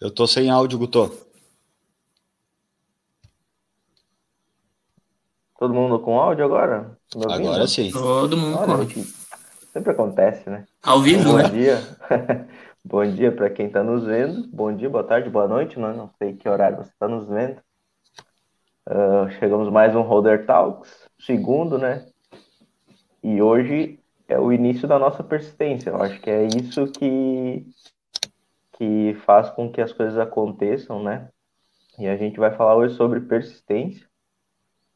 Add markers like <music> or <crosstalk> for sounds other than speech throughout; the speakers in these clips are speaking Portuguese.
Eu tô sem áudio, Guto. Todo mundo com áudio agora? Agora sim. Todo mundo com áudio. Sempre acontece, né? Ao vivo, bom né? Dia. <laughs> bom dia para quem está nos vendo. Bom dia, boa tarde, boa noite. Né? Não sei que horário você está nos vendo. Uh, chegamos mais um Holder Talks, segundo, né? E hoje é o início da nossa persistência. Eu acho que é isso que que faz com que as coisas aconteçam, né? E a gente vai falar hoje sobre persistência,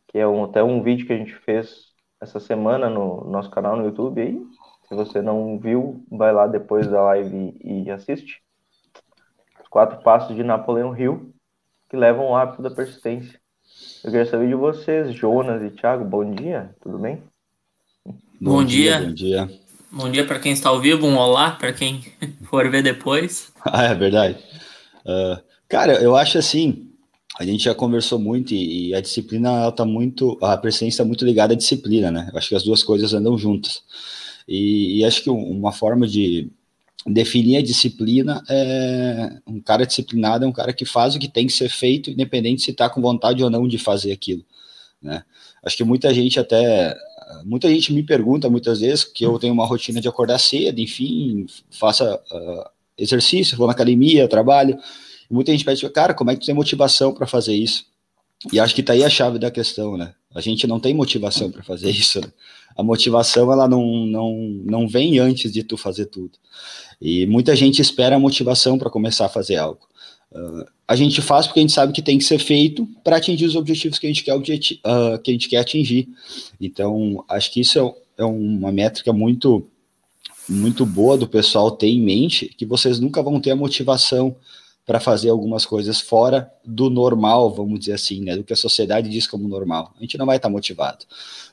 que é um, até um vídeo que a gente fez essa semana no nosso canal no YouTube aí. Se você não viu, vai lá depois da live e, e assiste. Os quatro passos de Napoleão Hill que levam ao hábito da persistência. Eu queria saber de vocês, Jonas e Thiago, bom dia, tudo bem? Bom, bom dia. dia. Bom dia. Bom dia para quem está ao vivo, um olá para quem <laughs> for ver depois. <laughs> ah, é verdade. Uh, cara, eu acho assim, a gente já conversou muito e, e a disciplina ela tá muito, a persistência está muito ligada à disciplina, né? Eu acho que as duas coisas andam juntas. E, e acho que uma forma de definir a disciplina é um cara disciplinado é um cara que faz o que tem que ser feito, independente se está com vontade ou não de fazer aquilo, né? Acho que muita gente até muita gente me pergunta muitas vezes que eu tenho uma rotina de acordar cedo, enfim, faça uh, exercício, vou na academia, trabalho. Muita gente pede, cara, como é que tu tem motivação para fazer isso? E acho que tá aí a chave da questão, né? A gente não tem motivação para fazer isso. Né? A motivação ela não, não, não vem antes de tu fazer tudo. E muita gente espera a motivação para começar a fazer algo. Uh, a gente faz porque a gente sabe que tem que ser feito para atingir os objetivos que a gente quer, uh, que a gente quer atingir. Então, acho que isso é, é, uma métrica muito, muito boa do pessoal ter em mente, que vocês nunca vão ter a motivação para fazer algumas coisas fora do normal, vamos dizer assim, né, do que a sociedade diz como normal. A gente não vai estar tá motivado,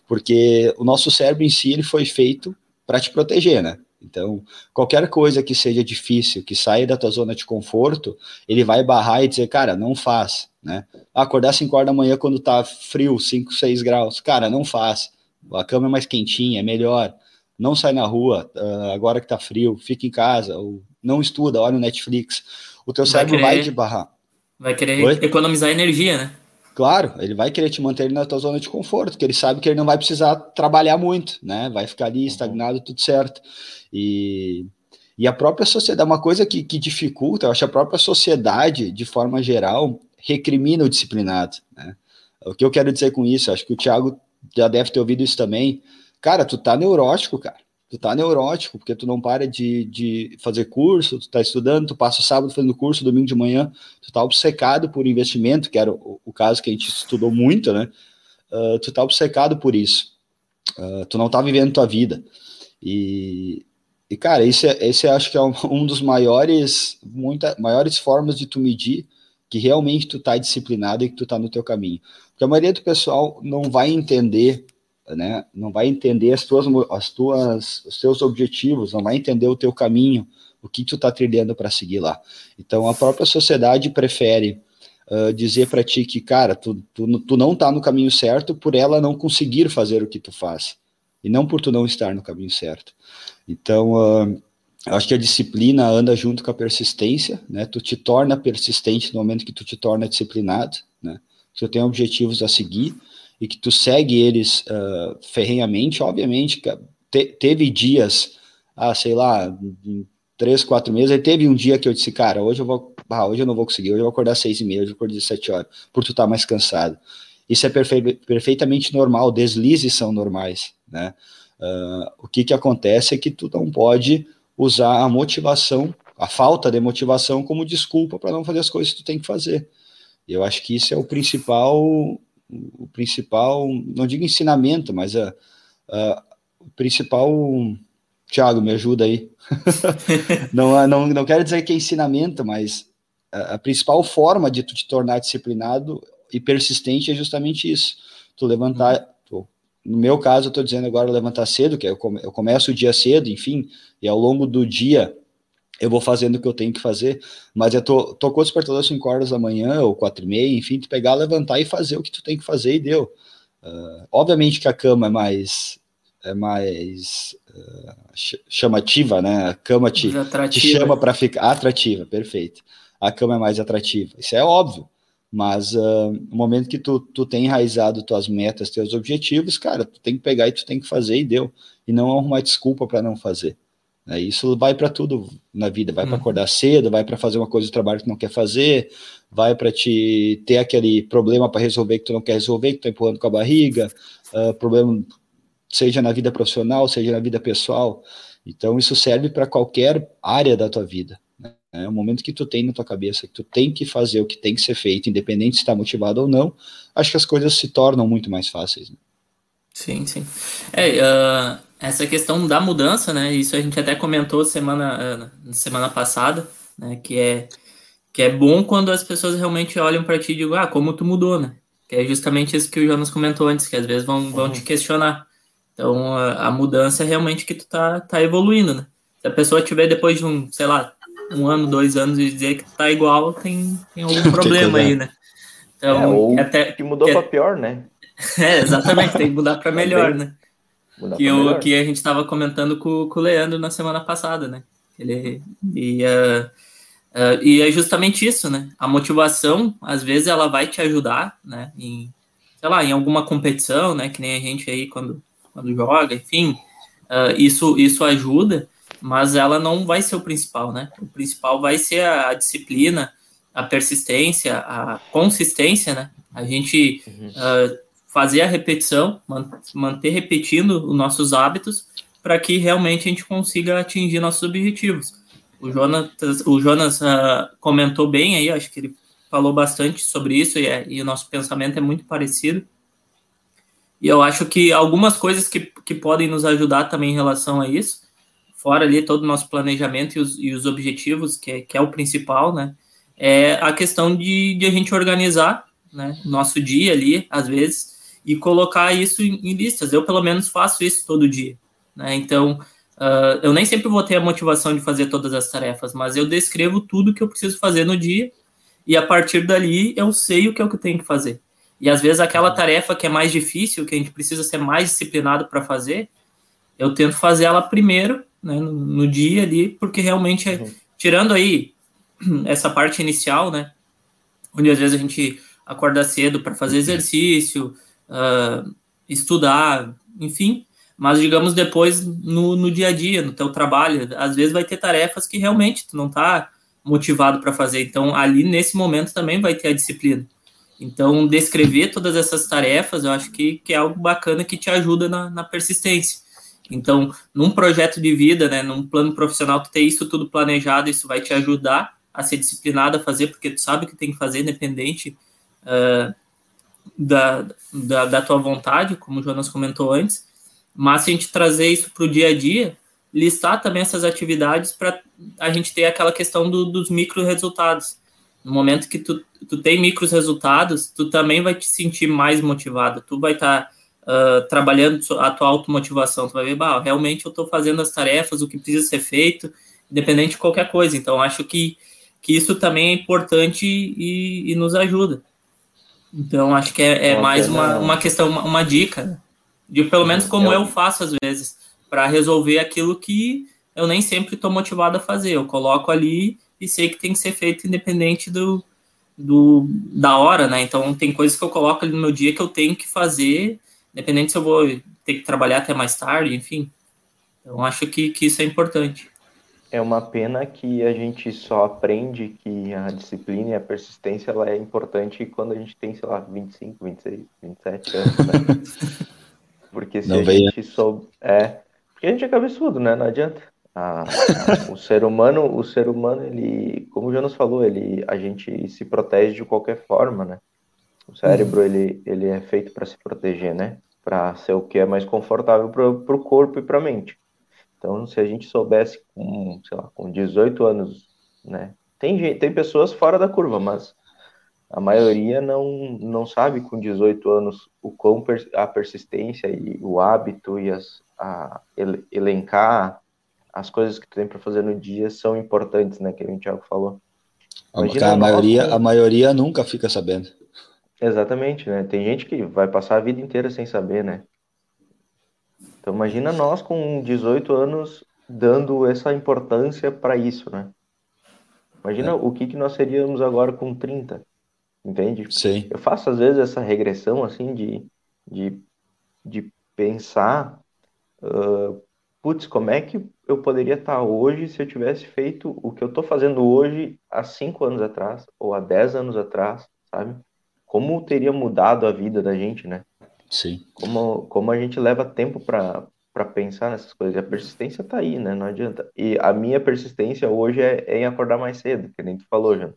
porque o nosso cérebro em si ele foi feito para te proteger, né? Então, qualquer coisa que seja difícil, que saia da tua zona de conforto, ele vai barrar e dizer, cara, não faz, né? Acordar 5 horas da manhã quando tá frio, 5, 6 graus, cara, não faz. A cama é mais quentinha, é melhor. Não sai na rua uh, agora que tá frio, fica em casa, ou não estuda, olha no Netflix. O teu vai cérebro querer, vai te barrar. Vai querer Oi? economizar energia, né? Claro, ele vai querer te manter na tua zona de conforto, porque ele sabe que ele não vai precisar trabalhar muito, né? Vai ficar ali uhum. estagnado, tudo certo. E, e a própria sociedade, uma coisa que, que dificulta, eu acho a própria sociedade, de forma geral, recrimina o disciplinado, né? O que eu quero dizer com isso? Acho que o Thiago já deve ter ouvido isso também. Cara, tu tá neurótico, cara tu tá neurótico, porque tu não para de, de fazer curso, tu tá estudando, tu passa o sábado fazendo curso, domingo de manhã, tu tá obcecado por investimento, que era o, o caso que a gente estudou muito, né? Uh, tu tá obcecado por isso. Uh, tu não tá vivendo tua vida. E, e cara, esse, é, esse acho que é um, um dos maiores, muita, maiores formas de tu medir que realmente tu tá disciplinado e que tu tá no teu caminho. Porque a maioria do pessoal não vai entender né? Não vai entender as tuas, as tuas, os teus objetivos, não vai entender o teu caminho, o que tu está trilhando para seguir lá. Então a própria sociedade prefere uh, dizer para ti que, cara, tu, tu, tu não está no caminho certo por ela não conseguir fazer o que tu faz e não por tu não estar no caminho certo. Então uh, eu acho que a disciplina anda junto com a persistência, né? Tu te torna persistente no momento que tu te torna disciplinado, né? Tu tem objetivos a seguir e que tu segue eles uh, ferrenhamente, obviamente, te, teve dias, ah, sei lá, três, quatro meses, aí teve um dia que eu disse, cara, hoje eu vou, ah, hoje eu não vou conseguir, hoje eu vou acordar seis e meia, hoje eu vou acordar sete horas, por tu estar tá mais cansado. Isso é perfe perfeitamente normal, deslizes são normais, né? Uh, o que que acontece é que tu não pode usar a motivação, a falta de motivação como desculpa para não fazer as coisas que tu tem que fazer. Eu acho que isso é o principal o principal, não digo ensinamento, mas a, a o principal. Tiago, me ajuda aí. <laughs> não, não, não quero dizer que é ensinamento, mas a, a, principal forma de tu te tornar disciplinado e persistente é justamente isso. Tu levantar, tu no meu caso, eu estou dizendo agora levantar cedo, que eu, eu começo o dia cedo, enfim, e ao longo do dia eu vou fazendo o que eu tenho que fazer, mas eu tô, tocou o despertador às 5 horas da manhã, ou 4 e meia, enfim, tu pegar, levantar e fazer o que tu tem que fazer e deu. Uh, obviamente que a cama é mais é mais uh, chamativa, né? A cama te, te chama para ficar atrativa, perfeito. A cama é mais atrativa, isso é óbvio. Mas uh, no momento que tu, tu tem enraizado tuas metas, teus objetivos, cara, tu tem que pegar e tu tem que fazer e deu. E não arrumar desculpa para não fazer. Né? Isso vai para tudo na vida, vai para uhum. acordar cedo, vai para fazer uma coisa do trabalho que tu não quer fazer, vai para te ter aquele problema para resolver que tu não quer resolver, que tu tá empurrando com a barriga, uh, problema seja na vida profissional, seja na vida pessoal. Então isso serve para qualquer área da tua vida. Né? É o momento que tu tem na tua cabeça que tu tem que fazer o que tem que ser feito, independente se está motivado ou não, acho que as coisas se tornam muito mais fáceis. Né? Sim, sim. É, uh, essa questão da mudança, né? Isso a gente até comentou semana, uh, semana passada, né? Que é, que é bom quando as pessoas realmente olham para ti e digam, ah, como tu mudou, né? Que é justamente isso que o Jonas comentou antes, que às vezes vão, vão uhum. te questionar. Então, a, a, mudança é realmente que tu tá, tá evoluindo, né? Se a pessoa tiver depois de um, sei lá, um ano, dois anos e dizer que tá igual, tem, tem algum <laughs> problema aí, né? Então, é, ou até, que mudou que, para pior, né? <laughs> É, exatamente, tem que mudar para melhor, né? Que, o, que a gente estava comentando com, com o Leandro na semana passada, né? Ele, e, uh, uh, e é justamente isso, né? A motivação, às vezes, ela vai te ajudar, né? Em, sei lá, em alguma competição, né? Que nem a gente aí quando, quando joga, enfim. Uh, isso, isso ajuda, mas ela não vai ser o principal, né? O principal vai ser a, a disciplina, a persistência, a consistência, né? A gente uhum. uh, fazer a repetição, manter repetindo os nossos hábitos para que realmente a gente consiga atingir nossos objetivos. O Jonas, o Jonas uh, comentou bem aí, acho que ele falou bastante sobre isso e, é, e o nosso pensamento é muito parecido. E eu acho que algumas coisas que, que podem nos ajudar também em relação a isso fora ali todo o nosso planejamento e os, e os objetivos, que é, que é o principal, né? É a questão de, de a gente organizar né, nosso dia ali, às vezes, e colocar isso em, em listas. Eu, pelo menos, faço isso todo dia. Né? Então, uh, eu nem sempre vou ter a motivação de fazer todas as tarefas, mas eu descrevo tudo que eu preciso fazer no dia e a partir dali eu sei o que é o que eu tenho que fazer. E às vezes aquela tarefa que é mais difícil, que a gente precisa ser mais disciplinado para fazer, eu tento fazer ela primeiro né, no, no, dia ali, porque realmente, é, uhum. tirando aí <clears throat> essa parte inicial, né, onde às vezes a gente acorda cedo para fazer exercício, uh, estudar, enfim, mas digamos depois no, no dia a dia, no teu trabalho, às vezes vai ter tarefas que realmente tu não tá motivado para fazer, então ali nesse momento também vai ter a disciplina. Então, descrever todas essas tarefas, eu acho que, que é algo bacana que te ajuda na, na persistência. Então, num projeto de vida, né, num plano profissional, tu ter isso tudo planejado, isso vai te ajudar a ser disciplinado a fazer, porque tu sabe o que tem que fazer, independente uh, da, da, da, tua vontade, como o Jonas comentou antes. Mas se a gente trazer isso para o dia a dia, listar também essas atividades para a gente ter aquela questão do, dos micro resultados. No momento que tu, tu tem micros resultados, tu também vai te sentir mais motivado, tu vai estar tá uh, trabalhando a tua automotivação, tu vai ver, bah, realmente eu estou fazendo as tarefas, o que precisa ser feito, independente de qualquer coisa. Então, acho que, que isso também é importante e, e nos ajuda. Então, acho que é, é mais uma, uma questão, uma, uma dica, né? de pelo menos como eu, eu faço às vezes, para resolver aquilo que eu nem sempre estou motivado a fazer. Eu coloco ali e sei que tem que ser feito independente do, do da hora, né? Então tem coisas que eu coloco ali no meu dia que eu tenho que fazer independente se eu vou ter que trabalhar até mais tarde, enfim. Então, acho que, que isso é importante. É uma pena que a gente só aprende que a disciplina e a persistência ela é importante quando a gente tem, sei lá, 25, 26, 27 anos, né? <laughs> Porque se Não a veio. gente soube... É, porque a gente é cabeçudo, né? Não adianta. Ah, o ser humano, o ser humano, ele, como o Jonas falou, ele, a gente se protege de qualquer forma, né? O cérebro, uhum. ele, ele é feito para se proteger, né? Para ser o que é mais confortável para o corpo e para a mente. Então, se a gente soubesse com, sei lá, com 18 anos, né? Tem, tem pessoas fora da curva, mas A maioria não, não sabe com 18 anos o quão a persistência e o hábito e as, a, elencar as coisas que tu tem para fazer no dia são importantes, né? Que o Thiago falou. Imagina a, maioria, a maioria nunca fica sabendo. Exatamente, né? Tem gente que vai passar a vida inteira sem saber, né? Então imagina nós com 18 anos dando essa importância para isso, né? Imagina é. o que, que nós seríamos agora com 30, entende? Sim. Eu faço às vezes essa regressão assim de, de, de pensar, uh, putz, como é que eu poderia estar hoje se eu tivesse feito o que eu estou fazendo hoje há 5 anos atrás ou há 10 anos atrás, sabe? Como teria mudado a vida da gente, né? Sim. Como, como a gente leva tempo para para pensar nessas coisas. E a persistência tá aí, né? Não adianta. E a minha persistência hoje é, é em acordar mais cedo, que nem tu falou, já.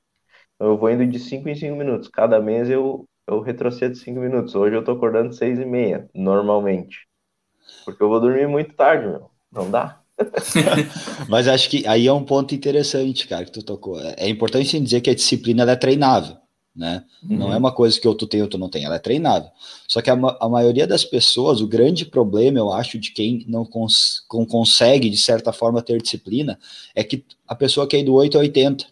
Então eu vou indo de 5 em 5 minutos. Cada mês eu, eu retrocedo 5 minutos. Hoje eu tô acordando 6 e meia, normalmente. Porque eu vou dormir muito tarde, meu. Não dá. <laughs> Mas acho que aí é um ponto interessante, cara, que tu tocou. É importante dizer que a disciplina é treinável né? Uhum. Não é uma coisa que ou tu tem ou tu não tem, ela é treinável. Só que a, a maioria das pessoas, o grande problema, eu acho, de quem não, cons consegue, de certa forma, ter disciplina, é que a pessoa quer ir do 8 a 80.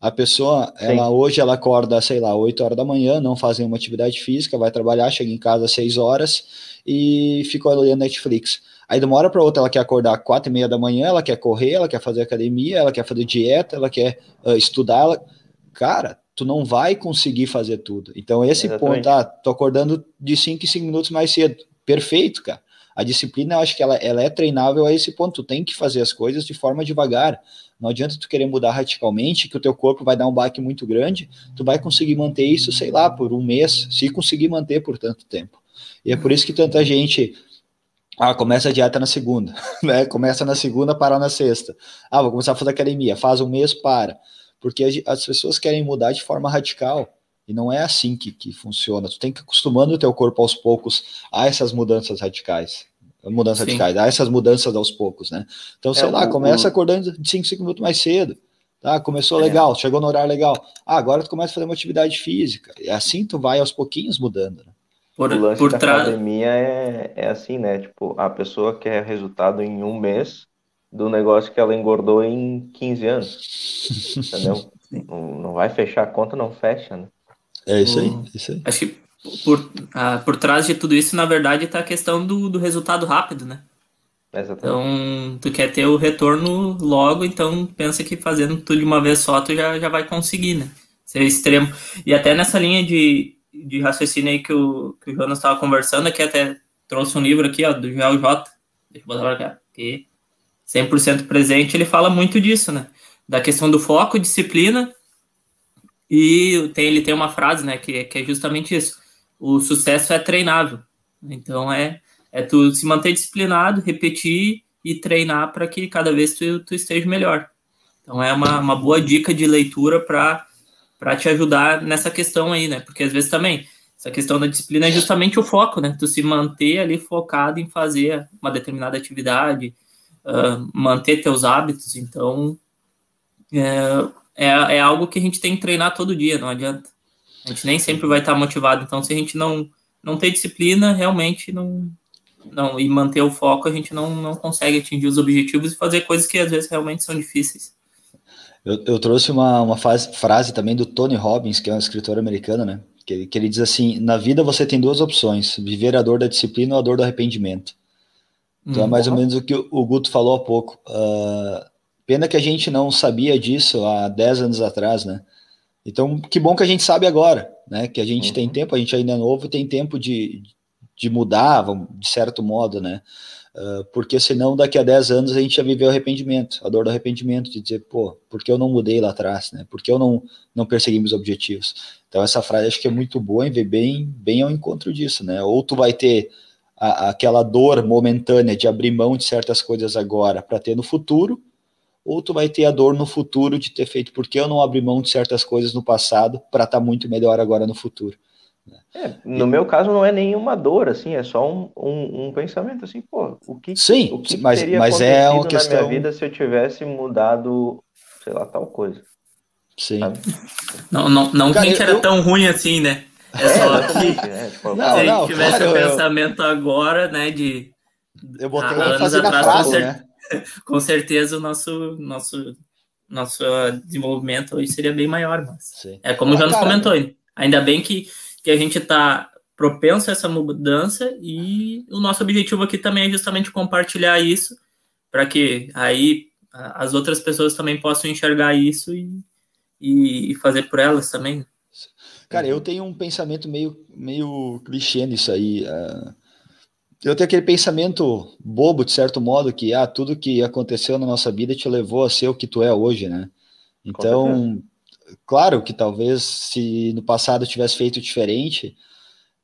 A pessoa, Sim. ela hoje ela acorda, sei lá, 8 horas da manhã, não faz nenhuma atividade física, vai trabalhar, chega em casa às 6 horas e fica olhando Netflix. Aí de uma hora para outra ela quer acordar às 4 e meia da manhã, ela quer correr, ela quer fazer academia, ela quer fazer dieta, ela quer uh, estudar. Ela... Cara, tu não vai conseguir fazer tudo. Então, esse Exatamente. ponto, ah, tô acordando de 5 em 5 minutos mais cedo. Perfeito, cara. A disciplina, eu acho que ela, ela é treinável a esse ponto. Tu tem que fazer as coisas de forma devagar. Não adianta tu querer mudar radicalmente, que o teu corpo vai dar um baque muito grande. Tu vai conseguir manter isso, sei lá, por um mês, se conseguir manter por tanto tempo. E é por isso que tanta gente ah, começa a dieta na segunda, <laughs> né? Começa na segunda, para na sexta. Ah, vou começar a fazer academia. Faz um mês, para porque as pessoas querem mudar de forma radical. E não é assim que, que funciona. Tu tem que ir acostumando o teu corpo aos poucos a essas mudanças radicais. Mudanças Sim. radicais, a essas mudanças aos poucos, né? Então, sei é, lá, o, começa o... acordando de 5, 5 minutos mais cedo. Tá? Começou é. legal, chegou no horário legal. Ah, agora tu começa a fazer uma atividade física. E assim tu vai aos pouquinhos mudando. Né? Por, o lance por da tra... academia é, é assim, né? Tipo, a pessoa quer resultado em um mês, do negócio que ela engordou em 15 anos. <laughs> Entendeu? não, não, vai fechar a conta, não fecha, né? É isso aí, hum. isso aí. Acho que por, ah, por trás de tudo isso, na verdade, está a questão do, do resultado rápido, né? Exatamente. Então, tu quer ter o retorno logo, então pensa que fazendo tudo de uma vez só, tu já, já vai conseguir, né? Ser extremo. E até nessa linha de, de raciocínio aí que o, que o Jonas estava conversando, aqui até trouxe um livro aqui, ó, do Joel J. Deixa eu botar pra cá. Aqui. 100% presente, ele fala muito disso, né? Da questão do foco, disciplina, e tem, ele tem uma frase, né, que, que é justamente isso. O sucesso é treinável. Então é, é tu se manter disciplinado, repetir e treinar para que cada vez tu, tu esteja melhor. Então é uma, uma boa dica de leitura para te ajudar nessa questão aí, né? Porque às vezes também essa questão da disciplina é justamente o foco, né? Tu se manter ali focado em fazer uma determinada atividade, uh, manter teus hábitos. Então, é, é, é, algo que a gente tem que treinar todo dia, não adianta. A gente nem sempre vai estar motivado. Então, se a gente não, não ter disciplina, realmente não, não e manter o foco, a gente não, não consegue atingir os objetivos e fazer coisas que às vezes realmente são difíceis. Eu, eu trouxe uma, uma frase também do Tony Robbins, que é um escritor americano, né? Que, que ele diz assim: na vida você tem duas opções, viver a dor da disciplina ou a dor do arrependimento. Então é mais ou menos o que o Guto falou há pouco. Uh, pena que a gente não sabia disso há 10 anos atrás, né? Então, que bom que a gente sabe agora, né? Que a gente uhum. tem tempo, a gente ainda é novo, tem tempo de, de mudar, de certo modo, né? Uh, porque senão daqui a 10 anos a gente já viveu arrependimento, a dor do arrependimento, de dizer, pô, por que eu não mudei lá atrás, né? Por que eu não, não persegui meus objetivos? Então, essa frase acho que é muito boa e vem bem, bem ao encontro disso, né? Ou tu vai ter a, aquela dor momentânea de abrir mão de certas coisas agora para ter no futuro, ou tu vai ter a dor no futuro de ter feito porque eu não abri mão de certas coisas no passado para estar tá muito melhor agora no futuro. Né? É, no e, meu caso não é nenhuma dor, assim, é só um, um, um pensamento assim, pô, o que, sim, o que mas, teria mas é uma questão... na minha vida se eu tivesse mudado, sei lá, tal coisa. Sim. Não, não, não Cara, que a gente eu... era tão ruim assim, né? É, é só que é, tipo, não, se não, tivesse claro, o pensamento eu... agora, né, de eu botei há anos atrás, frase, com, cer né? <laughs> com certeza o nosso nosso nosso desenvolvimento hoje seria bem maior, mas Sim. é como ah, o Jonas comentou, ainda bem que, que a gente está propenso a essa mudança e o nosso objetivo aqui também é justamente compartilhar isso para que aí as outras pessoas também possam enxergar isso e, e fazer por elas também. Cara, eu tenho um pensamento meio, meio clichê nisso aí. Uh, eu tenho aquele pensamento bobo, de certo modo, que ah, tudo que aconteceu na nossa vida te levou a ser o que tu é hoje, né? Então, claro que talvez se no passado eu tivesse feito diferente,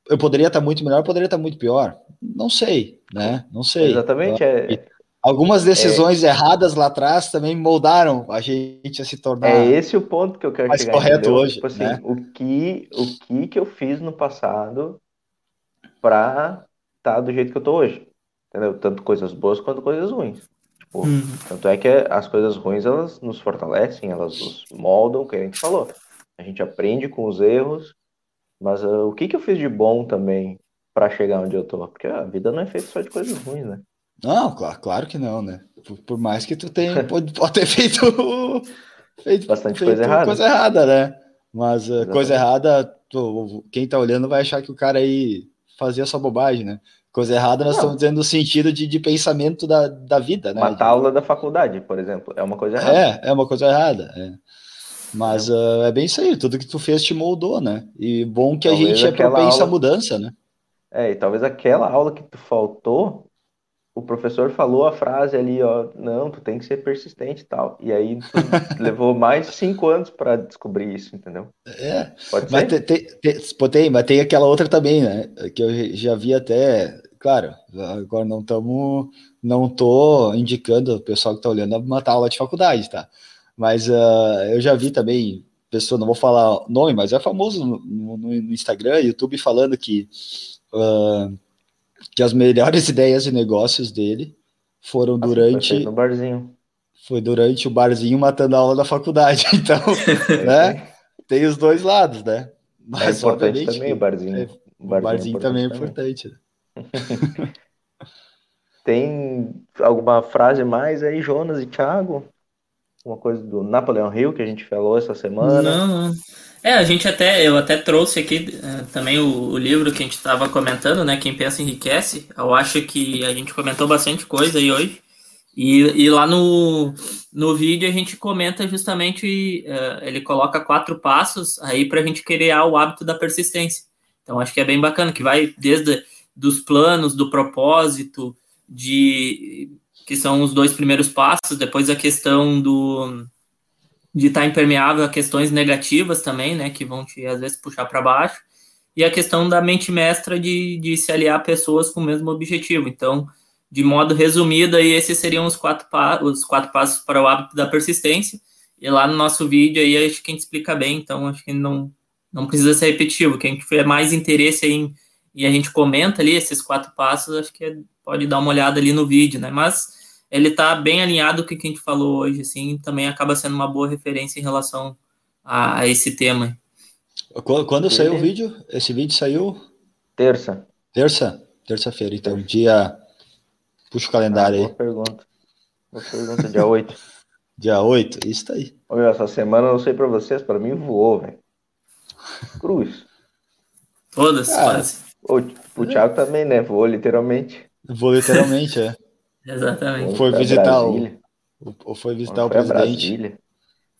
eu poderia estar muito melhor, poderia estar muito pior. Não sei, né? Não sei. Exatamente. É, Algumas decisões é, erradas lá atrás também moldaram a gente a se tornar. É esse o ponto que eu quero mais chegar, correto entendeu? hoje. Tipo assim, né? o que o que que eu fiz no passado para estar tá do jeito que eu tô hoje, entendeu? Tanto coisas boas quanto coisas ruins. Tipo, hum. Tanto é que as coisas ruins elas nos fortalecem, elas nos moldam, o que a gente falou. A gente aprende com os erros, mas uh, o que que eu fiz de bom também para chegar onde eu tô? Porque a vida não é feita só de coisas ruins, né? Não, claro, claro que não, né? Por, por mais que tu tenha, pode, pode ter <laughs> feito, feito bastante feito coisa errada. Coisa errada, né? Mas uh, coisa errada, tu, quem tá olhando vai achar que o cara aí fazia só bobagem, né? Coisa errada, nós não. estamos dizendo no sentido de, de pensamento da, da vida, né? Matar aula da faculdade, por exemplo, é uma coisa errada. É, é uma coisa errada. É. Mas é. Uh, é bem isso aí, tudo que tu fez te moldou, né? E bom que talvez a gente é propenso aula... à mudança, né? É, e talvez aquela aula que tu faltou o professor falou a frase ali, ó, não, tu tem que ser persistente e tal. E aí <laughs> levou mais cinco anos para descobrir isso, entendeu? É, Pode mas ser? Tem, tem, tem, mas tem aquela outra também, né? Que eu já vi até, claro, agora não estamos, não tô indicando o pessoal que está olhando a matar aula de faculdade, tá? Mas uh, eu já vi também pessoa, não vou falar nome, mas é famoso no, no, no Instagram, YouTube falando que uh, que as melhores <laughs> ideias de negócios dele foram durante no barzinho. Foi durante o barzinho matando a aula da faculdade. <laughs> Então, né? Tem os dois lados, né? Mas é importante também o barzinho. É, o barzinho, barzinho é também é importante. Também. <laughs> Tem alguma frase mais aí, Jonas e Thiago? Uma coisa do Napoleão Hill que a gente falou essa semana? Não, não. É, a gente até, eu até trouxe aqui é, também o, o, livro que a gente estava comentando, né? Quem pensa enriquece. Eu acho que a gente comentou bastante coisa aí hoje. E, e lá no, no vídeo a gente comenta justamente, uh, ele coloca quatro passos aí para a gente criar o hábito da persistência. Então acho que é bem bacana, que vai desde dos planos, do propósito, de que são os dois primeiros passos, depois a questão do de estar tá impermeável a questões negativas também, né, que vão te às vezes puxar para baixo, e a questão da mente mestra de, de se aliar pessoas com o mesmo objetivo. Então, de modo resumido, aí esses seriam os quatro, os quatro passos para o hábito da persistência. E lá no nosso vídeo aí acho que a gente explica bem, então acho que não, não precisa ser repetitivo. Quem tiver mais interesse em e a gente comenta ali esses quatro passos, acho que é, pode dar uma olhada ali no vídeo, né? Mas ele está bem alinhado com o que a gente falou hoje, assim, também acaba sendo uma boa referência em relação a, a esse tema. Quando, quando saiu o vídeo? Esse vídeo saiu? Terça. Terça? Terça-feira, então, dia... Puxa o calendário ah, boa aí. pergunta. Boa pergunta, dia 8. <laughs> dia 8, isso aí. Olha, essa semana, não sei para vocês, para mim voou, velho. Cruz. Todas, ah, quase. O, o Thiago também, né? Voou literalmente. Voou literalmente, é. Exatamente. Foi visitar o, ou foi visitar o presidente. Brasília.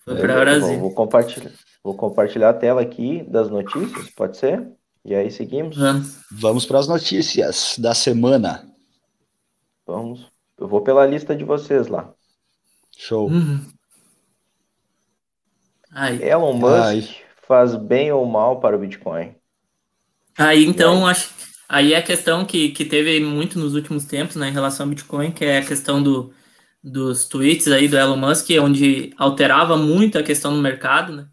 Foi para Brasília. Vou, vou, compartilhar, vou compartilhar a tela aqui das notícias, pode ser? E aí seguimos? Vamos, Vamos para as notícias da semana. Vamos. Eu vou pela lista de vocês lá. Show. Uhum. Elon Musk Ai. faz bem ou mal para o Bitcoin? Aí então acho Aí é a questão que, que teve muito nos últimos tempos né, em relação ao Bitcoin, que é a questão do, dos tweets aí do Elon Musk, onde alterava muito a questão do mercado, né?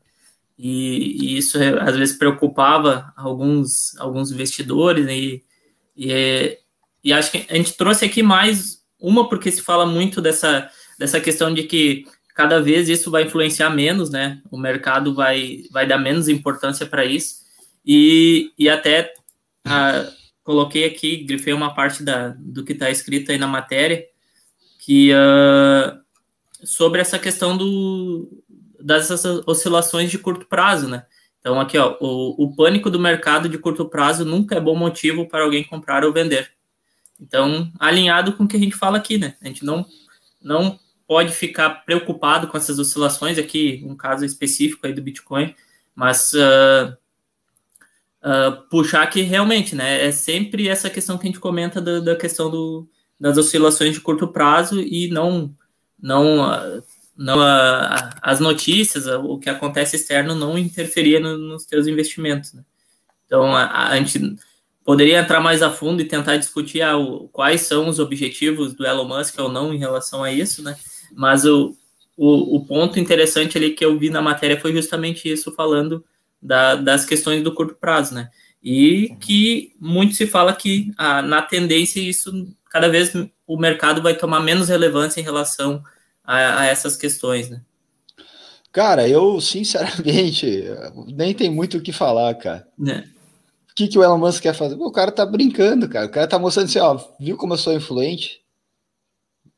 E, e isso às vezes preocupava alguns, alguns investidores, né, e, e, e acho que a gente trouxe aqui mais uma porque se fala muito dessa, dessa questão de que cada vez isso vai influenciar menos, né? O mercado vai, vai dar menos importância para isso. E, e até coloquei aqui, grifei uma parte da, do que está escrito aí na matéria, que uh, sobre essa questão do, das oscilações de curto prazo, né? Então, aqui, ó, o, o pânico do mercado de curto prazo nunca é bom motivo para alguém comprar ou vender. Então, alinhado com o que a gente fala aqui, né? A gente não, não pode ficar preocupado com essas oscilações, aqui um caso específico aí do Bitcoin, mas uh, uh, puxar que realmente, né, é sempre essa questão que a gente comenta da, da questão do, das oscilações de curto prazo e não, não, uh, não as notícias, o que acontece externo não interferia no, nos teus investimentos, né? Então, a, a gente poderia entrar mais a fundo e tentar discutir ah, quais são os objetivos do Elon Musk ou não em relação a isso, né? Mas o, o, o ponto interessante ali que eu vi na matéria foi justamente isso, falando da, das questões do curto prazo, né? E que muito se fala que ah, na tendência isso cada vez o mercado vai tomar menos relevância em relação a, a essas questões, né? Cara, eu sinceramente <laughs> nem tem muito o que falar, cara. É. O que, que o Elon Musk quer fazer? o cara tá brincando, cara. O cara tá mostrando assim, ó, viu como eu sou influente?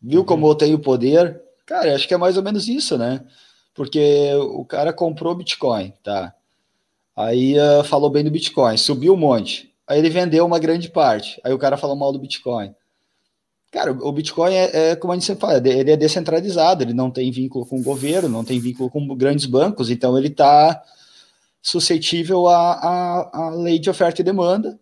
Viu uhum. como eu tenho poder? Cara, acho que é mais ou menos isso, né? Porque o cara comprou Bitcoin, tá? Aí uh, falou bem do Bitcoin, subiu um monte. Aí ele vendeu uma grande parte. Aí o cara falou mal do Bitcoin. Cara, o Bitcoin é, é como a gente sempre fala, ele é descentralizado, ele não tem vínculo com o governo, não tem vínculo com grandes bancos, então ele está suscetível à, lei de oferta e demanda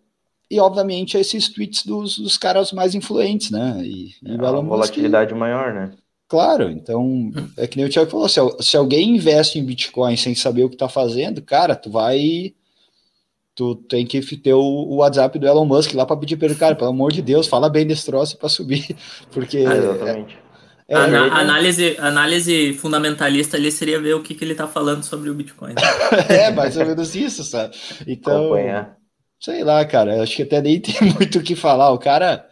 e, obviamente, a esses tweets dos, dos caras mais influentes, né? E, é uma volatilidade que... maior, né? Claro, então é que nem o Thiago falou: se, se alguém investe em Bitcoin sem saber o que está fazendo, cara, tu vai. Tu tem que ter o, o WhatsApp do Elon Musk lá para pedir para ele, cara, pelo amor de Deus, fala bem desse troço para subir, <laughs> porque. Ah, exatamente. É, é, a, ele... análise, análise fundamentalista ali seria ver o que, que ele está falando sobre o Bitcoin. <laughs> é, mais ou menos isso, sabe? Então, Acompanhar. sei lá, cara, acho que até nem <laughs> tem muito o que falar. O cara,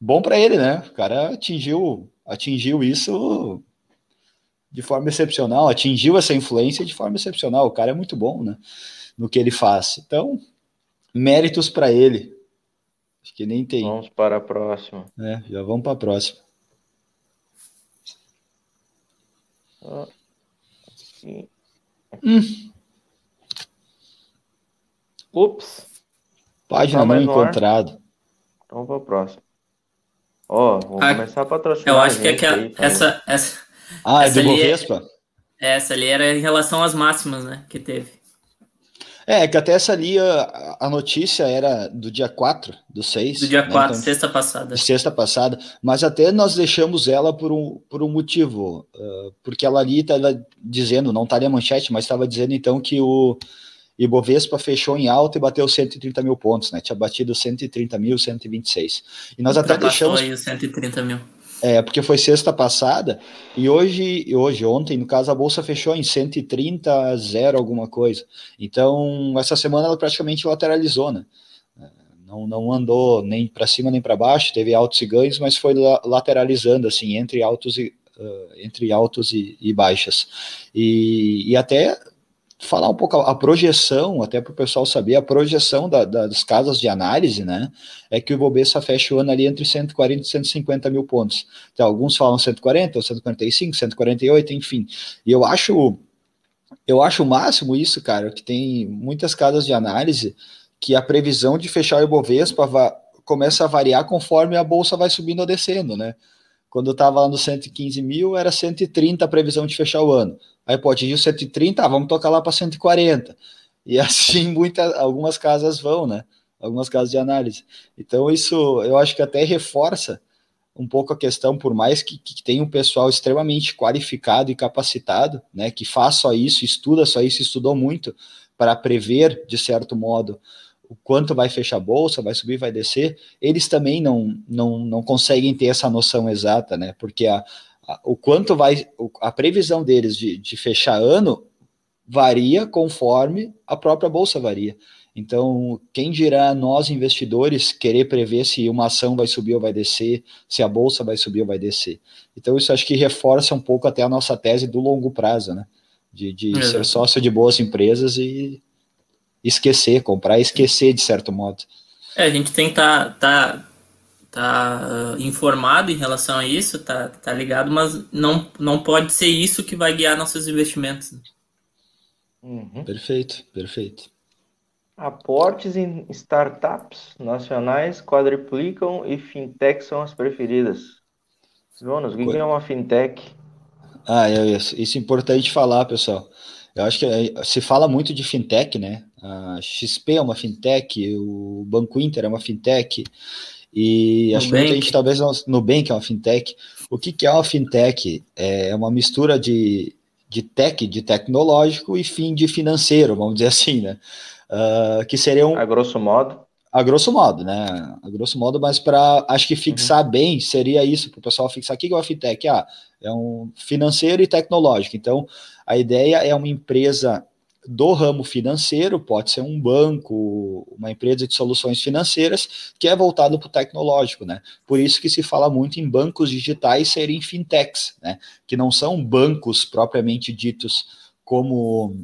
bom para ele, né? O cara atingiu atingiu isso de forma excepcional, atingiu essa influência de forma excepcional. O cara é muito bom, né? No que ele faz. Então, méritos para ele. Acho que nem tem. Vamos para a próxima. É, já vamos para a próxima. Hum. Ups. Página não encontrado. Então para a próxima. Ó, oh, vou a, começar a patrocinar. Eu acho que aquela, aí, essa, essa. Ah, essa é do Bovespa? É, essa ali era em relação às máximas, né? Que teve. É, que até essa ali, a, a notícia era do dia 4, do 6. Do dia né? 4, então, sexta passada. Sexta passada, mas até nós deixamos ela por um, por um motivo, uh, porque ela ali estava dizendo, não estaria manchete, mas estava dizendo então que o, e Bovespa fechou em alta e bateu 130 mil pontos, né? Tinha batido 130 mil, 126. E nós até deixamos. Aí 130 mil. É, porque foi sexta passada, e hoje, hoje, ontem, no caso, a bolsa fechou em 130, zero alguma coisa. Então, essa semana ela praticamente lateralizou, né? Não, não andou nem para cima nem para baixo, teve altos e ganhos, mas foi lateralizando, assim, entre altos e, uh, entre altos e, e baixas. E, e até falar um pouco a, projeção, até para o pessoal saber, a projeção da, da, das casas de análise, né, é que o Bovespa fecha o ano ali entre 140 e 150 mil pontos. Então, alguns falam 140, 145, 148, enfim. E eu acho, eu acho o máximo isso, cara, que tem muitas casas de análise que a previsão de fechar o Ibovespa começa a variar conforme a bolsa vai subindo ou descendo, né? Quando estava lá no 115 mil, era 130 a previsão de fechar o ano. Aí pode atingir 130, ah, vamos tocar lá para 140. E <laughs> assim muitas, algumas casas vão, né? Algumas casas de análise. Então isso eu acho que até reforça um pouco a questão, por mais que, que tenha um pessoal extremamente qualificado e capacitado, né, que faz só isso, estuda só isso, estudou muito para prever, de certo modo, o quanto vai fechar a bolsa, vai subir, vai descer, eles também não, não, não conseguem ter essa noção exata, né? Porque a, o quanto vai, a previsão deles de, de fechar ano varia conforme a própria bolsa varia. Então, quem dirá nós investidores querer prever se uma ação vai subir ou vai descer, se a bolsa vai subir ou vai descer. Então, isso acho que reforça um pouco até a nossa tese do longo prazo, né? De, de ser sócio de boas empresas e esquecer, comprar e esquecer de certo modo. É, a gente tem que estar tá, tá, tá uh, informado em relação a isso, tá, tá ligado, mas não, não pode ser isso que vai guiar nossos investimentos. Uhum. Perfeito, perfeito. Aportes em startups nacionais quadriplicam e fintechs são as preferidas. Jonas, o que é uma fintech? Ah, é, isso é importante falar, pessoal. Eu acho que é, se fala muito de fintech, né? A XP é uma fintech, o Banco Inter é uma fintech, e acho que muita gente talvez no Nubank é uma fintech. O que, que é uma fintech? É uma mistura de, de tech, de tecnológico e fim de financeiro, vamos dizer <laughs> assim, né? uh, que seriam. A grosso modo. A grosso modo, né? A grosso modo, mas para acho que fixar uhum. bem seria isso, para o pessoal fixar aqui que é o fintech. Ah, é um financeiro e tecnológico. Então, a ideia é uma empresa do ramo financeiro, pode ser um banco, uma empresa de soluções financeiras, que é voltado para o tecnológico, né? Por isso que se fala muito em bancos digitais serem fintechs, né? Que não são bancos propriamente ditos como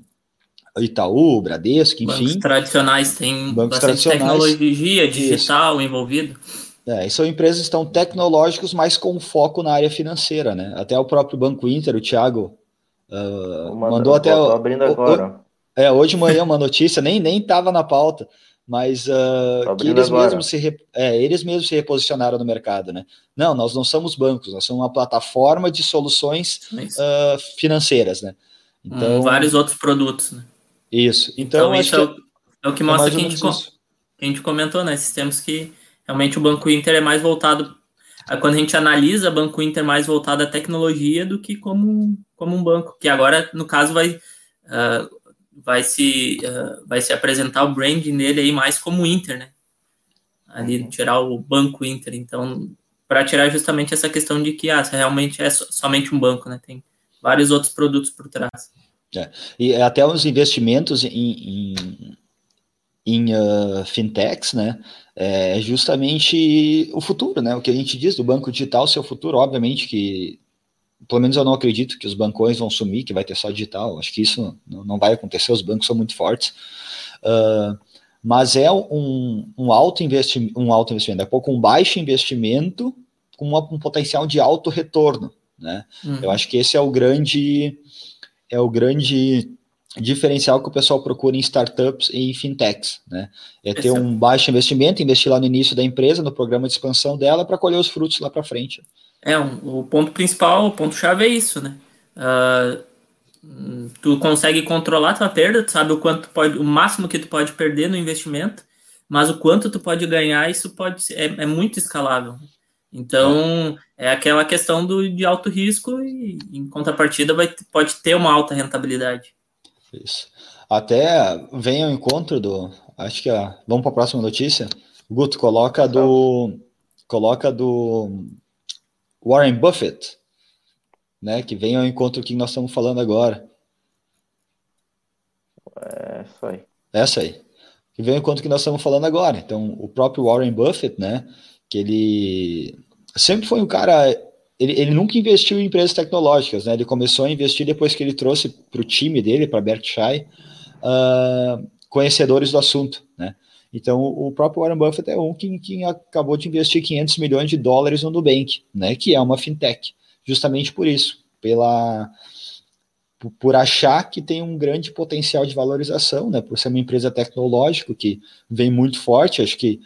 Itaú, Bradesco, enfim. Bancos tradicionais têm bancos bastante tecnologia digital Isso. envolvido. É, são empresas que estão tecnológicos, mas com foco na área financeira, né? Até o próprio Banco Inter, o Thiago, uh, mandou até. Tô abrindo agora. O, é, hoje de manhã uma notícia, nem nem estava na pauta, mas uh, que eles mesmos, se, é, eles mesmos se reposicionaram no mercado, né? Não, nós não somos bancos, nós somos uma plataforma de soluções uh, financeiras, né? Então, hum, vários outros produtos, né? Isso. Então, então isso é o, é o, que é mostra que a, gente, que a gente comentou, né? Esses tempos que realmente o Banco Inter é mais voltado. Quando a gente analisa Banco Inter mais voltado à tecnologia do que como, como um banco, que agora, no caso, vai, uh, vai, se, uh, vai se apresentar o branding dele aí mais como Inter, né? Ali, tirar o Banco Inter. Então, para tirar justamente essa questão de que ah, realmente é somente um banco, né? Tem vários outros produtos por trás. É. E até os investimentos em, em, em uh, fintechs, né? É justamente o futuro, né? O que a gente diz do banco digital ser o futuro, obviamente que pelo menos eu não acredito que os bancões vão sumir, que vai ter só digital. Acho que isso não vai acontecer, os bancos são muito fortes. Uh, mas é um, um, alto investimento, um alto investimento, é pouco um baixo investimento com uma, um potencial de alto retorno. Né? Uhum. Eu acho que esse é o grande é o grande diferencial que o pessoal procura em startups e em fintechs, né? É ter um baixo investimento, investir lá no início da empresa, no programa de expansão dela, para colher os frutos lá para frente. É, um, o ponto principal, o ponto-chave é isso, né? Uh, tu consegue controlar tua perda, tu sabe o quanto pode, o máximo que tu pode perder no investimento, mas o quanto tu pode ganhar, isso pode ser, é, é muito escalável. Então, é aquela questão do, de alto risco e, em contrapartida, vai, pode ter uma alta rentabilidade. Isso. Até vem ao encontro do. Acho que. A, vamos para a próxima notícia. Guto, coloca do. Coloca do Warren Buffett, né? Que vem ao encontro que nós estamos falando agora. É isso aí. Essa aí. Que vem ao encontro que nós estamos falando agora. Então, o próprio Warren Buffett, né? que ele sempre foi um cara. Ele, ele nunca investiu em empresas tecnológicas, né? Ele começou a investir depois que ele trouxe para o time dele, para Berkshire, uh, conhecedores do assunto, né? Então, o próprio Warren Buffett é um que, que, acabou de investir 500 milhões de dólares no Nubank, né? Que é uma fintech, justamente por isso, pela por achar que tem um grande potencial de valorização, né? Por ser uma empresa tecnológica que vem muito forte, acho que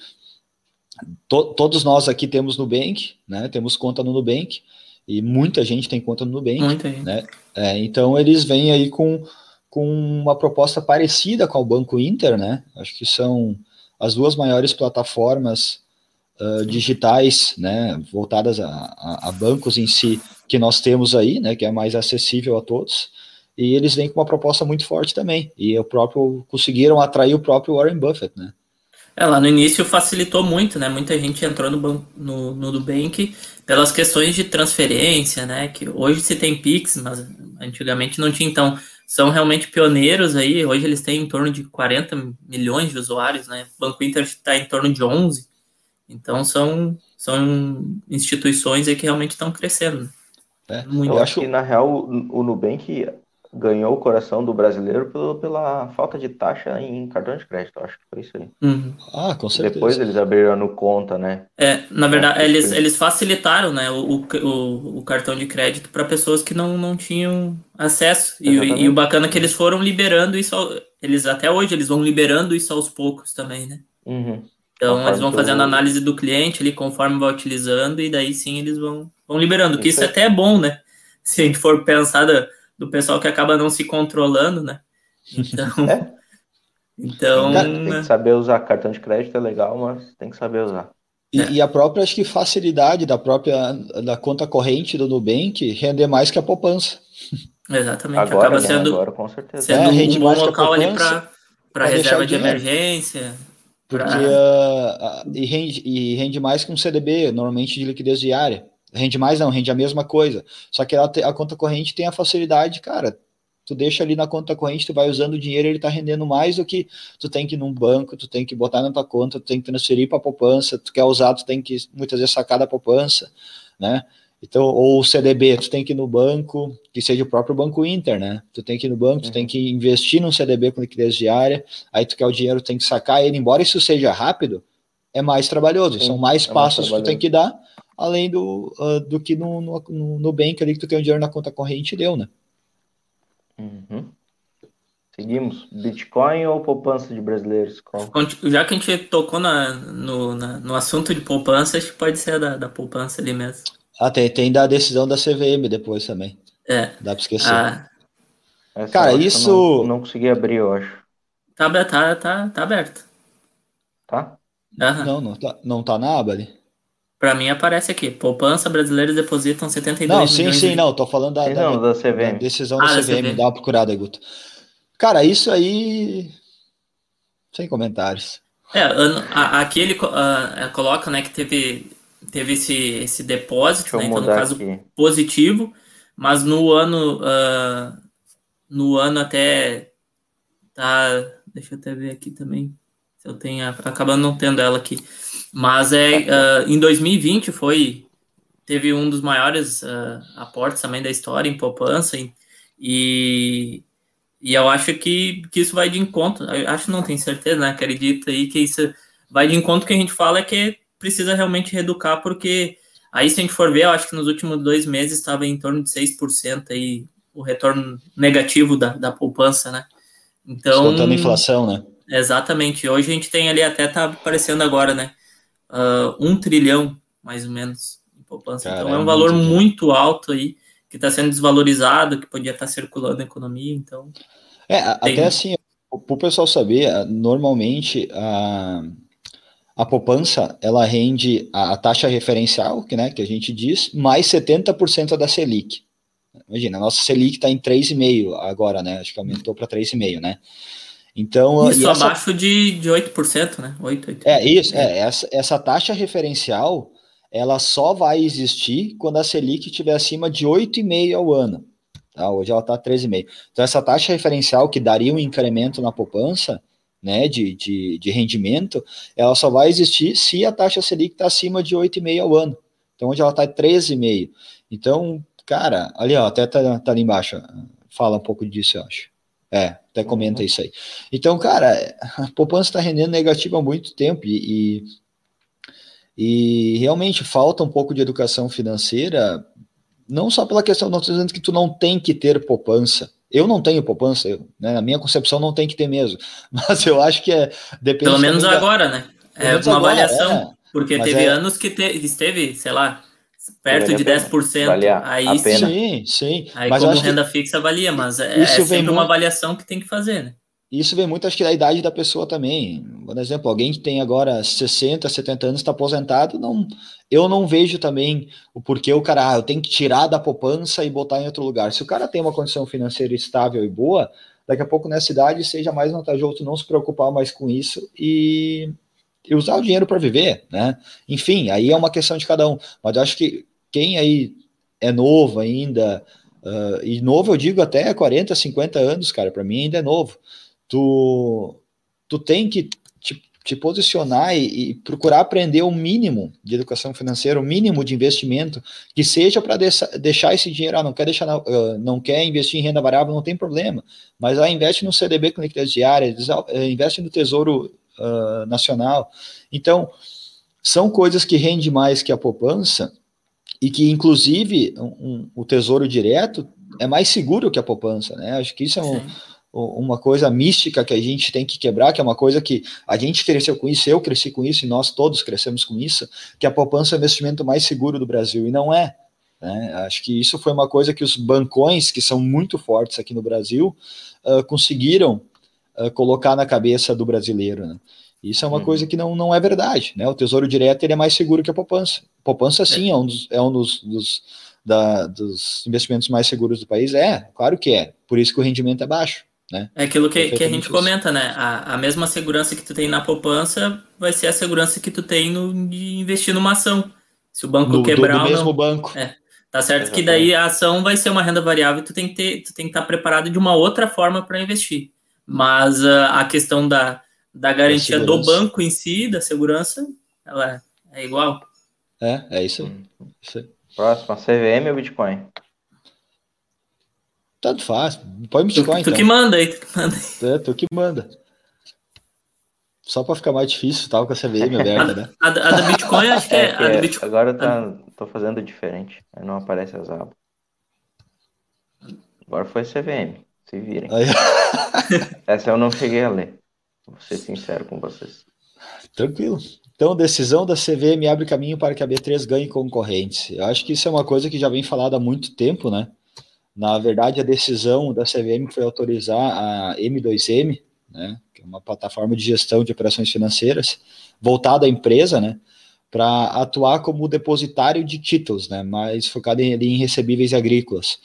to, todos nós aqui temos Nubank, né? Temos conta no Nubank e muita gente tem conta no Nubank, muita né? É, então eles vêm aí com, com uma proposta parecida com o Banco Inter, né? Acho que são as duas maiores plataformas uh, digitais, né? Voltadas a, a, a, bancos em si que nós temos aí, né? Que é mais acessível a todos. E eles vêm com uma proposta muito forte também. E o próprio conseguiram atrair o próprio Warren Buffett, né? É, lá no início facilitou muito, né? Muita gente entrou no, no, no Nubank pelas questões de transferência, né? Que hoje se tem Pix, mas antigamente não tinha. Então, são realmente pioneiros aí. Hoje eles têm em torno de 40 milhões de usuários, né? O Banco Inter está em torno de 11. Então são, são instituições aí que realmente estão crescendo. É, eu acho que na real o Nubank ganhou o coração do brasileiro pelo, pela falta de taxa em cartão de crédito. Acho que foi isso aí. Uhum. Ah, com certeza. Depois eles abriram no conta, né? É, na verdade, é, eles, eles facilitaram né, o, o, o cartão de crédito para pessoas que não, não tinham acesso. E, e, o bacana é que eles foram liberando isso. Eles até hoje eles vão liberando isso aos poucos também, né? Uhum. Então conforme eles vão fazendo análise do cliente ali conforme vai utilizando, e daí sim eles vão, vão liberando. Que isso, isso até é bom, né? Se a gente for pensar da, do pessoal que acaba não se controlando, né? Então. <laughs> é. Então. Tem que saber usar cartão de crédito é legal, mas tem que saber usar. E, é. e, a própria, acho que facilidade da própria da conta corrente do Nubank render mais que a poupança. Exatamente. Agora, acaba sendo, agora, com certeza. sendo é, um bom local ali para reserva de emergência. Porque pra... uh, e, rende, e rende mais que um CDB, normalmente de liquidez diária. Rende mais não, rende a mesma coisa. Só que ela, a conta corrente tem a facilidade, cara. Tu deixa ali na conta corrente, tu vai usando o dinheiro, ele tá rendendo mais do que tu tem que ir num banco, tu tem que botar na tua conta, tu tem que transferir para poupança, tu quer usar, tu tem que muitas vezes sacar da poupança, né? Então, ou o CDB, tu tem que ir no banco, que seja o próprio Banco Inter, né? Tu tem que ir no banco, tu tem uhum. que investir num CDB com liquidez diária, aí tu quer o dinheiro, tem que sacar ele, embora isso seja rápido, é mais trabalhoso, Sim, são mais é passos mais que tu tem que dar, além do, uh, do que no, no, no Nubank ali que tu tem o dinheiro na conta corrente e deu, né? Uhum. Seguimos. Bitcoin ou poupança de brasileiros? Qual? Já que a gente tocou na, no, na, no assunto de poupança, acho que pode ser da, da poupança ali mesmo. Ah, tem, tem da decisão da CVM depois também. É. Dá pra esquecer. Ah. Cara, isso. Não, não, consegui abrir, eu acho. Tá, tá, tá, tá aberto. Tá? Uhum. Não, não tá, não tá na aba ali. Para mim aparece aqui, poupança brasileiros depositam 72 Não, sim, sim, de... não, tô falando da, da, não, da, CVM. da decisão ah, da CVM, CVM, dá uma procurada aí, Guto. Cara, isso aí sem comentários. É, aqui ele uh, coloca, né, que teve teve esse, esse depósito, né, então no caso aqui. positivo, mas no ano uh, no ano até tá, deixa eu até ver aqui também, eu tenho acabando não tendo ela aqui. Mas é, uh, em 2020 foi teve um dos maiores uh, aportes também da história em poupança e, e, eu acho que, que isso vai de encontro, eu acho não tenho certeza, né? Acredito aí que isso vai de encontro que a gente fala é que precisa realmente reeducar, porque aí se a gente for ver, eu acho que nos últimos dois meses estava em torno de 6% aí o retorno negativo da, da poupança, né? Então. Contando inflação, né? Exatamente. Hoje a gente tem ali, até tá aparecendo agora, né? uh, um trilhão, mais ou menos, em poupança. Caramba, então é um valor muito, muito alto aí, que está sendo desvalorizado, que podia estar tá circulando na economia, então... É, tem... até assim, para o pessoal saber, normalmente a, a poupança, ela rende a, a, taxa referencial, que, né, que a gente diz, mais 70% da Selic. Imagina, a nossa Selic está em 3,5 agora, né? Acho que aumentou para 3,5, né? Então, isso essa... abaixo de, de 8%, né? 8, 8, é isso, é, essa, essa taxa referencial ela só vai existir quando a Selic estiver acima de 8,5 ao ano. Tá? Hoje ela está 13,5. Então, essa taxa referencial que daria um incremento na poupança, né, de, de, de rendimento, ela só vai existir se a taxa Selic está acima de 8,5 ao ano. Então, hoje ela está 13,5. Então, cara, ali, ó, até tá, tá ali embaixo, fala um pouco disso, eu acho. É, até comenta uhum. isso aí. Então, cara, a poupança está rendendo negativo há muito tempo e, e, e, realmente falta um pouco de educação financeira, não só pela questão, não estou dizendo que tu não tem que ter poupança. Eu não tenho poupança, eu, né, na minha concepção não tem que ter mesmo, <laughs> mas eu acho que é... Pelo menos agora, né? É uma agora, avaliação, é, porque teve é... anos que, te, que esteve, sei lá, perto de 10%. Valia aí sim, sim. Aí mas como renda que... fixa valia, mas é, é sempre muito... uma avaliação que tem que fazer, né? Isso vem muito, acho que, da idade da pessoa também. Por exemplo, alguém que tem agora 60, 70 anos, está aposentado, não, eu não vejo também o porquê o cara, ah, eu tenho que tirar da poupança e botar em outro lugar. Se o cara tem uma condição financeira estável e boa, daqui a pouco nessa idade seja mais vantajoso não se preocupar mais com isso e usar o dinheiro para viver, né? Enfim, aí é uma questão de cada um. Mas eu acho que quem aí é novo ainda, Uh, e novo, eu digo até 40, 50 anos, cara, para mim ainda é novo. Tu, tu tem que te, te posicionar e, e, procurar aprender o mínimo de educação financeira, o mínimo de investimento, que seja para deixar esse dinheiro, ah, não quer deixar, uh, não quer investir em renda variável, não tem problema, mas lá investe no CDB com liquidez diária, eh, investe no Tesouro uh, Nacional. Então, são coisas que rendem mais que a poupança, e que, inclusive, um, um, o tesouro direto é mais seguro que a poupança, né? Acho que isso é um, uma coisa mística que a gente tem que quebrar, que é uma coisa que a gente cresceu com isso, eu cresci com isso e nós todos crescemos com isso, que a poupança é o investimento mais seguro do Brasil, e não é. Né? Acho que isso foi uma coisa que os bancões, que são muito fortes aqui no Brasil, uh, conseguiram uh, colocar na cabeça do brasileiro. Né? Isso é uma uhum. coisa que não, não é verdade, né? O Tesouro Direto ele é mais seguro que a poupança. Poupança, sim, é, é um, dos, é um dos, dos, da, dos investimentos mais seguros do país. É, claro que é. Por isso que o rendimento é baixo. Né? É aquilo que, que a gente isso. comenta, né? A, a mesma segurança que tu tem na poupança vai ser a segurança que tu tem no, de investir numa ação. Se o banco no, quebrar. Do, do mesmo banco. É. Tá certo que daí a ação vai ser uma renda variável e tu tem que ter, tu tem que estar preparado de uma outra forma para investir. Mas uh, a questão da, da garantia do banco em si, da segurança, ela é igual. É, é isso aí. Isso aí. Próximo, CVM ou Bitcoin? Tanto faz. Põe Bitcoin. Tu, tu então. que manda aí, tu que manda aí. É, tu que manda. Só para ficar mais difícil, tava com a CVM aberta, né? A, a, da Bitcoin, acho que é. é, que Bitcoin... Agora tá, tô fazendo diferente. Aí não aparece as abas. Agora foi CVM. Se virem. <laughs> Essa eu não cheguei a ler. Vou ser sincero com vocês. Tranquilo. Então, decisão da CVM abre caminho para que a B3 ganhe concorrentes. Eu acho que isso é uma coisa que já vem falada há muito tempo, né? Na verdade, a decisão da CVM foi autorizar a M2M, né, que é uma plataforma de gestão de operações financeiras, voltada à empresa, né, para atuar como depositário de títulos, né, mais focado em, em recebíveis agrícolas.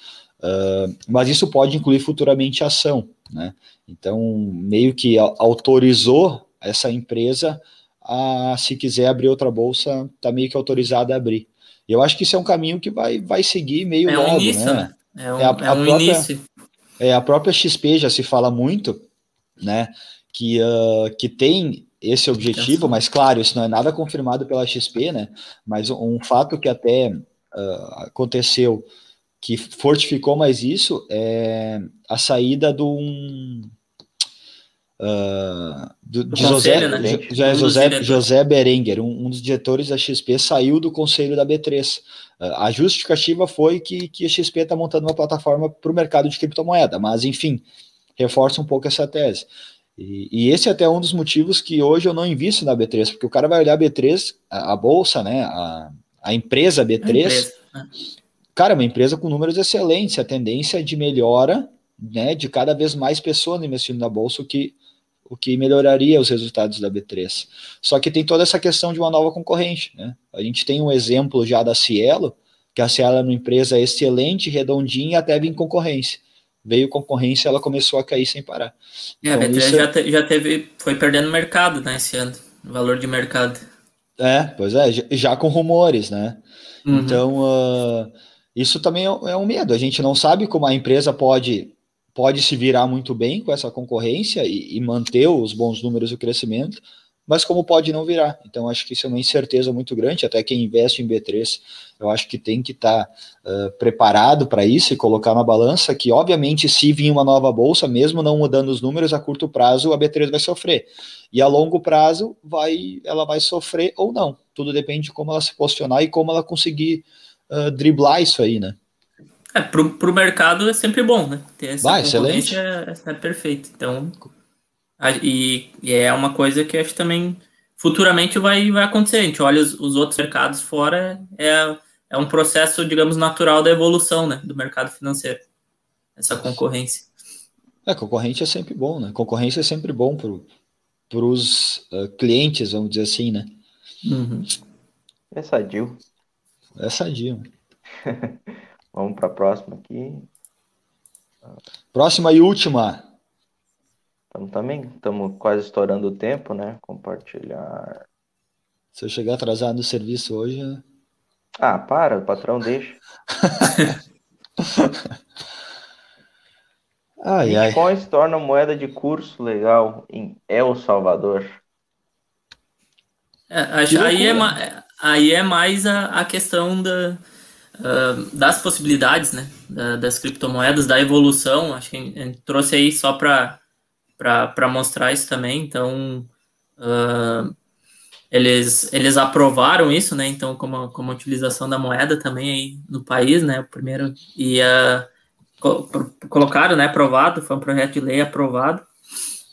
Uh, mas isso pode incluir futuramente ação, né? Então, meio que autorizou essa empresa a, se quiser abrir outra bolsa, está meio que autorizada a abrir. Eu acho que isso é um caminho que vai, vai seguir meio é logo, um início, né? né? É, um, é, a, é um própria, início. É, a própria XP já se fala muito, né? Que, uh, que tem esse objetivo, mas claro, isso não é nada confirmado pela XP, né? Mas um, fato que até uh, aconteceu que fortificou mais isso é a saída do um, uh, do, de José, né? José, José Berenguer, um, um, dos diretores da XP, saiu do conselho da B3. Uh, ah, a justificativa foi que, que a XP está montando uma plataforma para o mercado de criptomoeda, mas enfim, reforça um pouco essa tese. E, e, esse é até um dos motivos que hoje eu não invisto na B3, porque o cara vai olhar a B3, a, a bolsa, né, a, a empresa B3, a empresa. Né? Cara, uma empresa com números excelentes, a tendência é de melhora, né, de cada vez mais pessoas investindo na bolsa, o que, o que melhoraria os resultados da B3. Só que tem toda essa questão de uma nova concorrente, né? A gente tem um exemplo já da Cielo, que a Cielo é uma empresa excelente, redondinha, até vir concorrência. Veio concorrência, ela começou a cair sem parar. É, então, a B3 isso... já, te, já teve, foi perdendo mercado, né, esse ano, valor de mercado. É, pois é, já, já com rumores, né? Uhum. Então, uh, isso também é, é um medo. A gente não sabe como a empresa pode pode se virar muito bem com essa concorrência e, e, manter os bons números e o crescimento, mas como pode não virar. Então, acho que isso é uma incerteza muito grande. Até quem investe em B3, eu acho que tem que estar tá, uh, preparado para isso e colocar na balança que, obviamente, se vir uma nova bolsa, mesmo não mudando os números, a curto prazo a B3 vai sofrer. E a longo prazo, vai, ela vai sofrer ou não. Tudo depende de como ela se posicionar e como ela conseguir uh, driblar isso aí, né? É, pro, pro mercado é sempre bom, né? Ter essa Vai, excelente. É, é, perfeito. Então, a, e, e, é uma coisa que acho que também futuramente vai, vai acontecer. A gente olha os, os outros mercados fora, é, é um processo, digamos, natural da evolução, né? Do mercado financeiro. Essa concorrência. É, concorrente é sempre bom, né? Concorrência é sempre bom para os uh, clientes, vamos dizer assim, né? Uhum. É sadio. É sadio. <laughs> Vamos para a próxima aqui. Próxima e última. Estamos também, estamos quase estourando o tempo, né? Compartilhar. Se eu chegar atrasado no serviço hoje. Ah, para, o patrão deixa. <laughs> Ai, Bitcoin ai. se torna moeda de curso legal em El Salvador. É, acho, aí, é, aí é mais a, a questão da, uh, das possibilidades, né? Da, das criptomoedas, da evolução. Acho que trouxe aí só para mostrar isso também. Então, uh, eles, eles aprovaram isso, né? Então, como, como utilização da moeda também aí no país, né? O primeiro. E uh, colocaram, né, aprovado, foi um projeto de lei aprovado.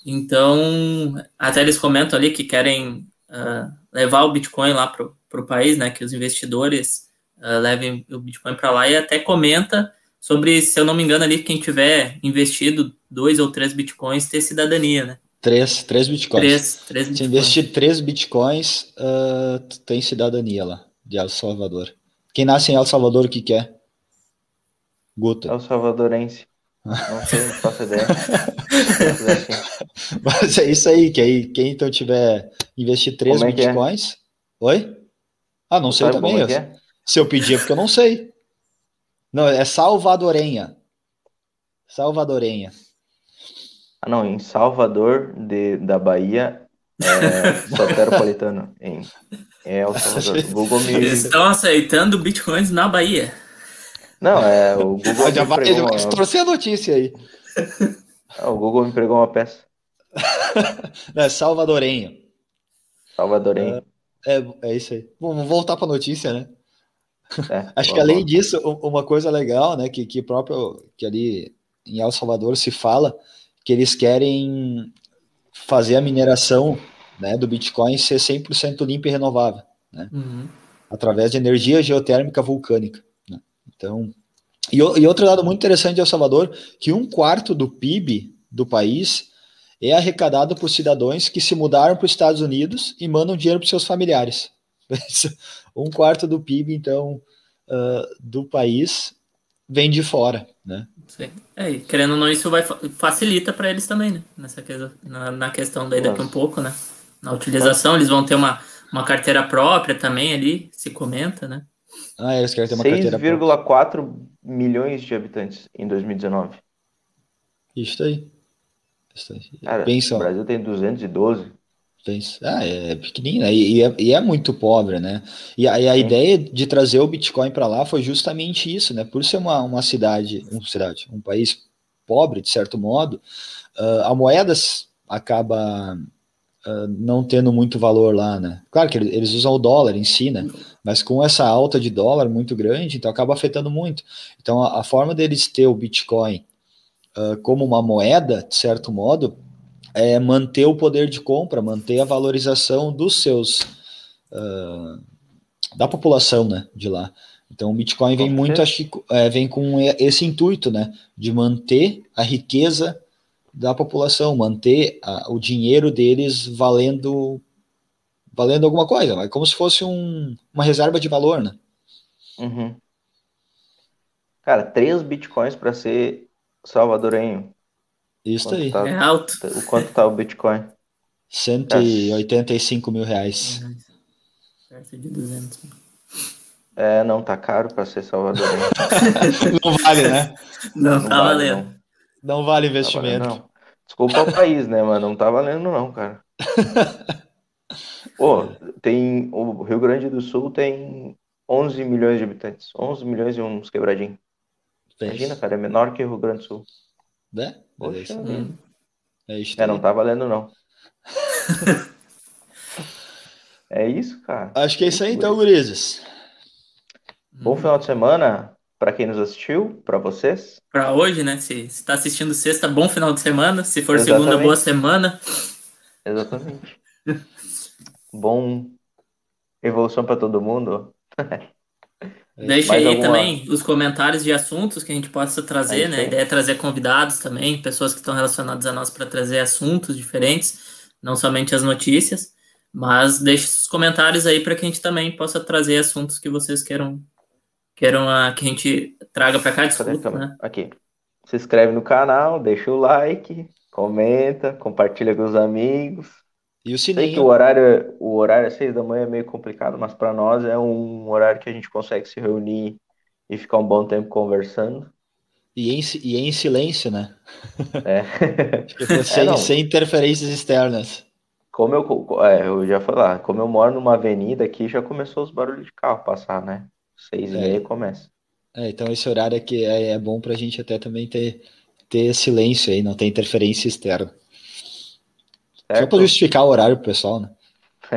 Então, até eles comentam ali que querem uh, levar o Bitcoin lá para o país, né, que os investidores uh, levem o Bitcoin para lá e até comenta sobre, se eu não me engano ali, quem tiver investido dois ou três Bitcoins ter cidadania, né? Três, três Bitcoins. Três, três bitcoins. Se investir três Bitcoins, uh, tem cidadania lá, de El Salvador. Quem nasce em El Salvador, o que quer? Guta. É o salvadorense. Não sei, não faço ideia. <laughs> Mas é isso aí, que aí quem então tiver investir 3 é, é bitcoins. É? Oi? Ah, não, sei também. É é? Se eu pedir é porque eu não sei. Não, é salvadorenha. Salvadorenha. Ah, não, em Salvador de, da Bahia é <laughs> soteropolitano. Em, é o Salvador. <laughs> Google me... Eles estão aceitando bitcoins na Bahia. Não, é o Google. já vai, ele vai trouxe a notícia aí. Ah, o Google me pregou uma peça. Não, <laughs> é salvadorenho. Salvadorenho. É, é, é isso aí. vamos voltar para a notícia, né? É, <laughs> Acho que além disso, uma coisa legal, né, que, que próprio que ali em El Salvador se fala que eles querem fazer a mineração né, do Bitcoin ser 100% limpa e renovável, né? Uhum. Através de energia geotérmica vulcânica. Então, e, e outro lado muito interessante de El Salvador, que um quarto do PIB do país é arrecadado por cidadãos que se mudaram para os Estados Unidos e mandam dinheiro para seus familiares. <laughs> um quarto do PIB, então, uh, do país vem de fora, né? Sim. É, querendo ou não, isso vai facilita para eles também, né? Nessa questão, na, na questão daí daqui um pouco, né? Na utilização, eles vão ter uma, uma carteira própria também ali, se comenta, né? Ah, eles querem ter uma 6, carteira 6,4 milhões de habitantes em 2019. Isso aí. Isso aí. Cara, Pensa, o Brasil tem 212. Pensa. Ah, é pequenininho, né? E, é, e é muito pobre, né? E a, e a ideia de trazer o Bitcoin para lá foi justamente isso, né? Por ser uma, uma cidade, uma cidade, um país pobre, de certo modo, uh, a moeda acaba uh, não tendo muito valor lá, né? Claro que eles usam o dólar em si, né? Mas com essa alta de dólar muito grande, então acaba afetando muito. Então a, a forma deles ter o Bitcoin uh, como uma moeda, de certo modo, é manter o poder de compra, manter a valorização dos seus uh, da população, né, de lá. Então o Bitcoin vem muito, acho que, é, vem com esse intuito, né, de manter a riqueza da população, manter a, o dinheiro deles valendo valendo alguma coisa, é como se fosse um, uma reserva de valor, né? Uhum. Cara, três bitcoins para ser salvadorenho. Isso aí. Tá, é alto. <laughs> O quanto tá o bitcoin? 185 mil reais. Perto de 200 mil. É, não, tá caro para ser salvadorenho. <laughs> não vale, né? Não, não tá vale, valendo. Não. não vale investimento. Tá valendo, Desculpa o país, né, mano? Não tá valendo, não, cara. <laughs> Pô, tem. O Rio Grande do Sul tem 11 milhões de habitantes. 11 milhões e uns quebradinhos. Imagina, cara, é menor que o Rio Grande do Sul. Né? Poxa, hum. é, isso é, não tá valendo, não. <laughs> é isso, cara. Acho que é isso aí, então, gurizes. Bom final de semana para quem nos assistiu, para vocês. Para hoje, né? Se está assistindo sexta, bom final de semana. Se for Exatamente. segunda, boa semana. Exatamente. bom evolução para todo mundo. <laughs> Deixa aí alguma... também os comentários de assuntos que a gente possa trazer, né? A ideia é trazer convidados também, pessoas que estão relacionadas a nós para trazer assuntos diferentes, não somente as notícias, mas deixe os comentários aí para que a gente também possa trazer assuntos que vocês queiram queiram a, que a gente traga para cá, desculpa, né? Aqui. Se inscreve no canal, deixa o like, comenta, compartilha com os amigos. E o sininho. Sei que o horário, o horário às seis da manhã é meio complicado, mas para nós é um horário que a gente consegue se reunir e ficar um bom tempo conversando. E em, e em silêncio, né? É. <laughs> sem, é, sem interferências externas. Como eu, é, eu já falei lá, como eu moro numa avenida aqui, já começou os barulhos de carro passar, né? Seis é. e meia começa. É, então esse horário aqui é, é bom para a gente até também ter, ter silêncio aí, não ter interferência externa. Certo. Só para justificar o horário pro pessoal, né?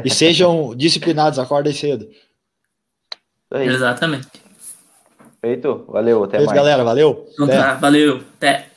E <laughs> sejam disciplinados, acordem cedo. Exatamente. Feito, valeu, até Feito, mais. galera, valeu. Então, tá, valeu, até.